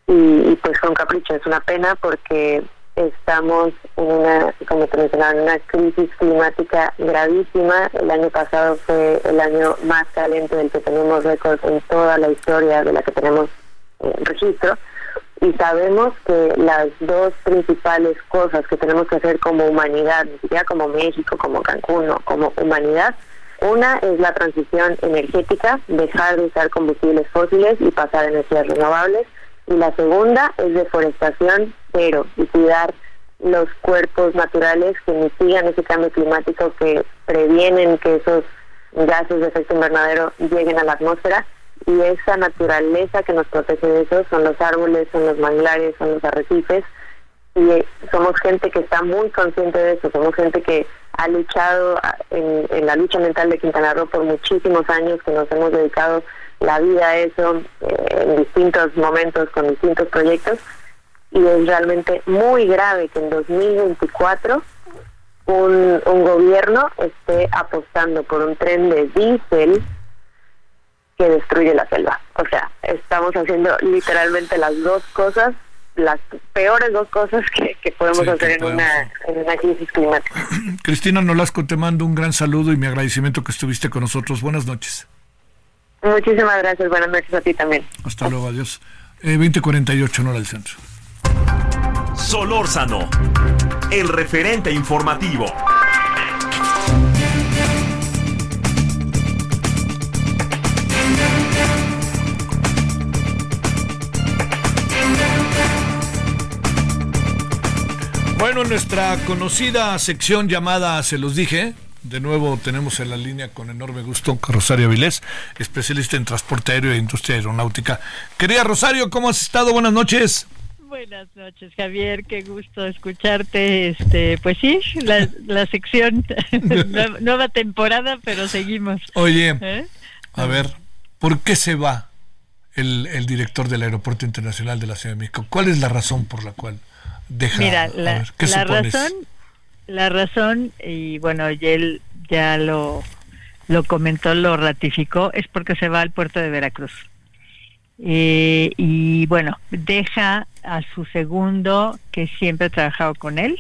y, y pues con capricho. Es una pena porque estamos en una, como te mencionaba, en una crisis climática gravísima. El año pasado fue el año más caliente del que tenemos récord en toda la historia de la que tenemos eh, registro. Y sabemos que las dos principales cosas que tenemos que hacer como humanidad, ni siquiera como México, como Cancún, no, como humanidad, una es la transición energética, dejar de usar combustibles fósiles y pasar a energías renovables y la segunda es deforestación cero y cuidar los cuerpos naturales que mitigan ese cambio climático, que previenen que esos gases de efecto invernadero lleguen a la atmósfera y esa naturaleza que nos protege de eso son los árboles, son los manglares, son los arrecifes y eh, somos gente que está muy consciente de eso, somos gente que ha luchado en, en la lucha mental de Quintana Roo por muchísimos años, que nos hemos dedicado la vida a eso eh, en distintos momentos con distintos proyectos y es realmente muy grave que en 2024 un, un gobierno esté apostando por un tren de diésel que destruye la selva. O sea, estamos haciendo literalmente las dos cosas, las peores dos cosas que, podemos hacer en, Una, en una crisis climática. *clears throat* Cristina Nolasco, te mando un gran saludo y mi agradecimiento que estuviste con nosotros. Buenas noches. Muchísimas gracias, buenas noches a ti también. Hasta luego, adiós. Eh, 2048, no del centro. Solórzano, el referente informativo. Bueno, nuestra conocida sección llamada Se los dije, de nuevo tenemos en la línea con enorme gusto Rosario Vilés, especialista en transporte aéreo e industria aeronáutica. Querida Rosario, ¿cómo has estado? Buenas noches. Buenas noches, Javier, qué gusto escucharte. Este, pues sí, la, sección *laughs* nueva, temporada, pero seguimos. Oye, ¿Eh? a ver, ¿por qué se va el, el, director del Aeropuerto Internacional de la Ciudad de México? ¿Cuál es la razón por la cual deja? Mira, la, la razón la razón, y bueno, y él ya lo, lo comentó, lo ratificó, es porque se va al puerto de Veracruz. Eh, y bueno, deja a su segundo, que siempre ha trabajado con él,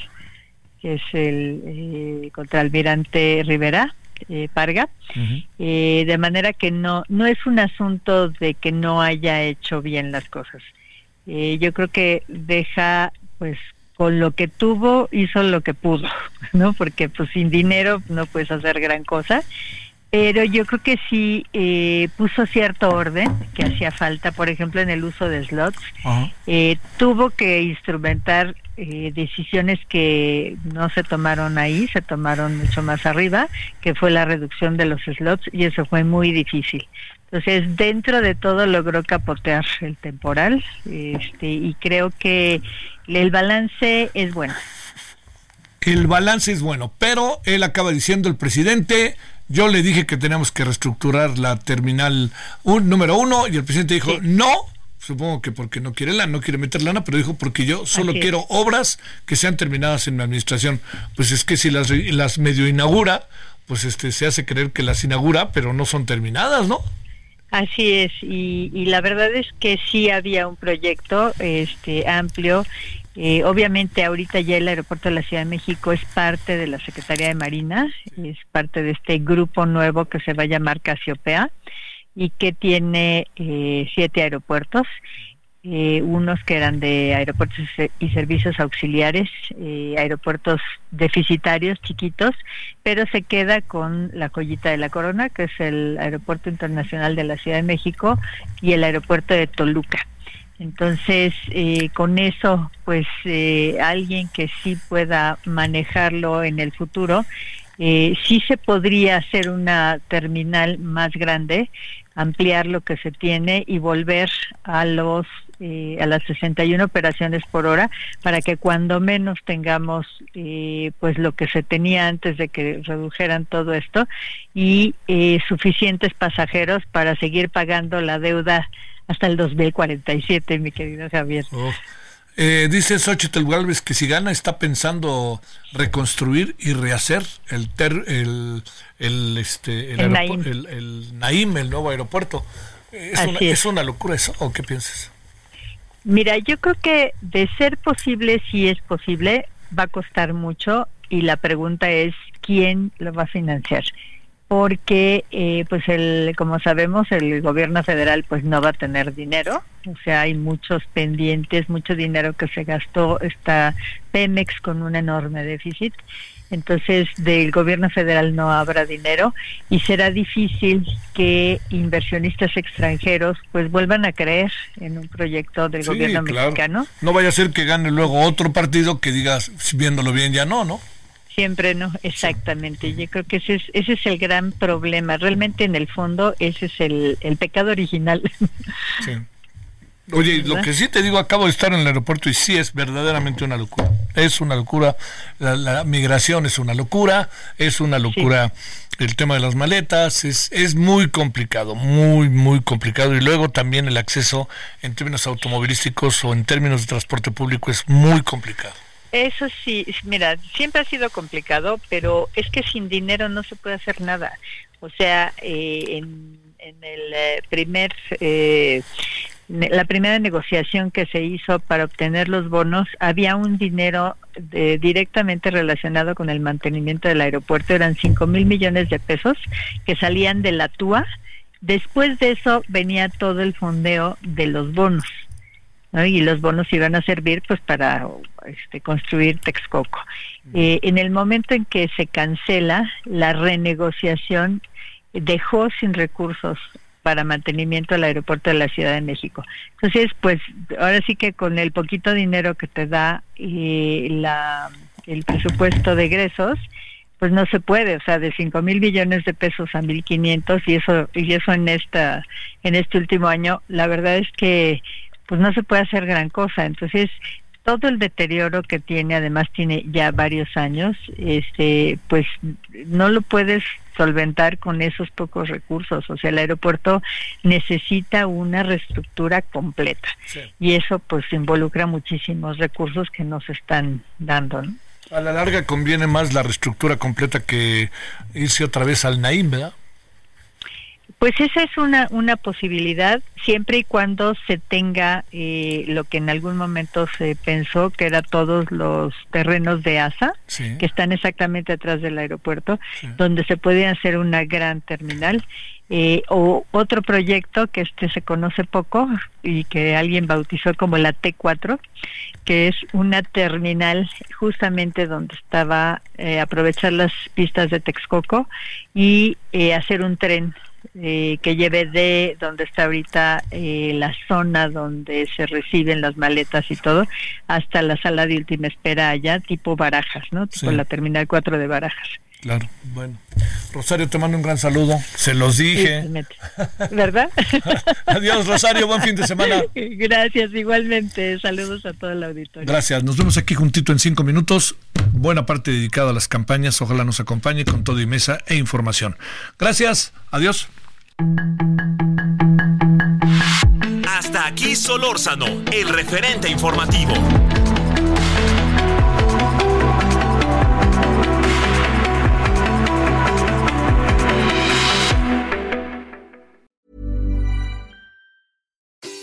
que es el eh, contraalmirante Rivera, eh, Parga, eh, de manera que no, no es un asunto de que no haya hecho bien las cosas. yo creo que deja pues con lo que tuvo hizo lo que pudo, *laughs* ¿no? Porque pues sin dinero no puedes hacer gran cosa pero yo creo que sí eh, puso cierto orden que hacía falta, por ejemplo, en el uso de slots. Eh, tuvo que instrumentar eh, decisiones que no se tomaron ahí, se tomaron mucho más arriba, que fue la reducción de los slots y eso fue muy difícil. Entonces, dentro de todo logró capotear el temporal este, y creo que el balance es bueno. El balance es bueno, pero él acaba diciendo el presidente, yo le dije que teníamos que reestructurar la terminal un, número uno y el presidente dijo no. Supongo que porque no quiere lana, no quiere meter lana, pero dijo porque yo solo quiero obras que sean terminadas en mi administración. Pues es que si las, las medio inaugura, pues este se hace creer que las inaugura, pero no son terminadas, ¿no? Así es, y, y, la verdad es que sí había un proyecto este amplio eh, obviamente ahorita ya el aeropuerto de la Ciudad de México es parte de la Secretaría de Marina, es parte de este grupo nuevo que se va a llamar Casiopea y que tiene eh, siete aeropuertos, eh, unos que eran de aeropuertos y servicios auxiliares, aeropuertos deficitarios chiquitos, pero se queda con la joyita de la corona, que es el Aeropuerto Internacional de la Ciudad de México y el aeropuerto de Toluca. Entonces, eh, con eso, pues eh, alguien que sí pueda manejarlo en el futuro, eh, sí se podría hacer una terminal más grande, ampliar lo que se tiene y volver a los eh, a las 61 operaciones por hora para que cuando menos tengamos pues lo que se tenía antes de que redujeran todo esto y suficientes pasajeros para seguir pagando la deuda hasta el 2047, mi querido Javier. Oh. Eh, dice Xochitl Galvez que si gana está pensando reconstruir y rehacer el ter, el, el, este, el, Naim. el, nuevo aeropuerto. ¿Es una, es. una, locura eso o qué piensas? Mira, yo creo que de ser posible, si es posible, va a costar mucho y la pregunta es quién lo va a financiar porque eh, pues el como sabemos el gobierno federal pues no va a tener dinero. O sea hay muchos pendientes mucho dinero que se gastó está Pemex con un enorme déficit. Entonces del gobierno federal no habrá dinero y será difícil que inversionistas extranjeros pues vuelvan a creer en un proyecto del gobierno mexicano. No vaya a ser que gane luego otro partido que digas viéndolo bien ya no no Siempre no, exactamente. Yo creo que ese es, ese es el gran problema. Realmente en el fondo ese es el, el pecado original. *laughs* Sí. *laughs* Oye, lo que sí te digo, acabo de estar en el aeropuerto y sí es verdaderamente una locura. Es una locura. La, migración es una locura. Es una locura el tema de las maletas. Es, es muy complicado, muy, muy complicado. Y luego también el acceso en términos automovilísticos o en términos de transporte público es muy complicado. Eso sí, mira, siempre ha sido complicado, pero es que sin dinero no se puede hacer nada. O sea, eh, en, el eh, primer, eh, la primera negociación que se hizo para obtener los bonos, había un dinero directamente relacionado con el mantenimiento del aeropuerto, eran 5 mil millones de pesos que salían de la TUA. Después de eso venía todo el fondeo de los bonos y los bonos iban a servir pues para este, construir Texcoco. Eh, en el momento en que se cancela, la renegociación dejó sin recursos para mantenimiento del aeropuerto de la Ciudad de México. Entonces, pues ahora sí que con el poquito dinero que te da eh, la, el presupuesto de egresos, pues no se puede, o sea, de cinco mil billones de pesos a mil quinientos y eso y eso en esta en este último año, la verdad es que pues no se puede hacer gran cosa. Entonces, todo el deterioro que tiene, además tiene ya varios años, este, pues no lo puedes solventar con esos pocos recursos. O sea, el aeropuerto necesita una reestructura completa y eso pues involucra muchísimos recursos que nos están dando. A la larga conviene más la reestructura completa que irse otra vez al Naim, ¿verdad? Pues esa es una, una posibilidad siempre y cuando se tenga eh, lo que en algún momento se pensó que era todos los terrenos de ASA, que están exactamente atrás del aeropuerto, donde se podía hacer una gran terminal. Eh, o otro proyecto que este se conoce poco y que alguien bautizó como la T4, que es una terminal justamente donde estaba eh, aprovechar las pistas de Texcoco y hacer un tren eh, que lleve de donde está ahorita eh, la zona donde se reciben las maletas y todo, hasta la sala de última espera allá, tipo Barajas, ¿no? Tipo la Terminal 4 de Barajas. Claro, bueno. Rosario, te mando un gran saludo. Se los dije. ¿Verdad? *laughs* Adiós, Rosario. Buen fin de semana. Gracias, igualmente. Saludos a toda la auditorio. Gracias. Nos vemos aquí juntito en cinco minutos. Buena parte dedicada a las campañas. Ojalá nos acompañe con todo y mesa e información. Gracias. Adiós. Hasta aquí Solórzano, el referente informativo.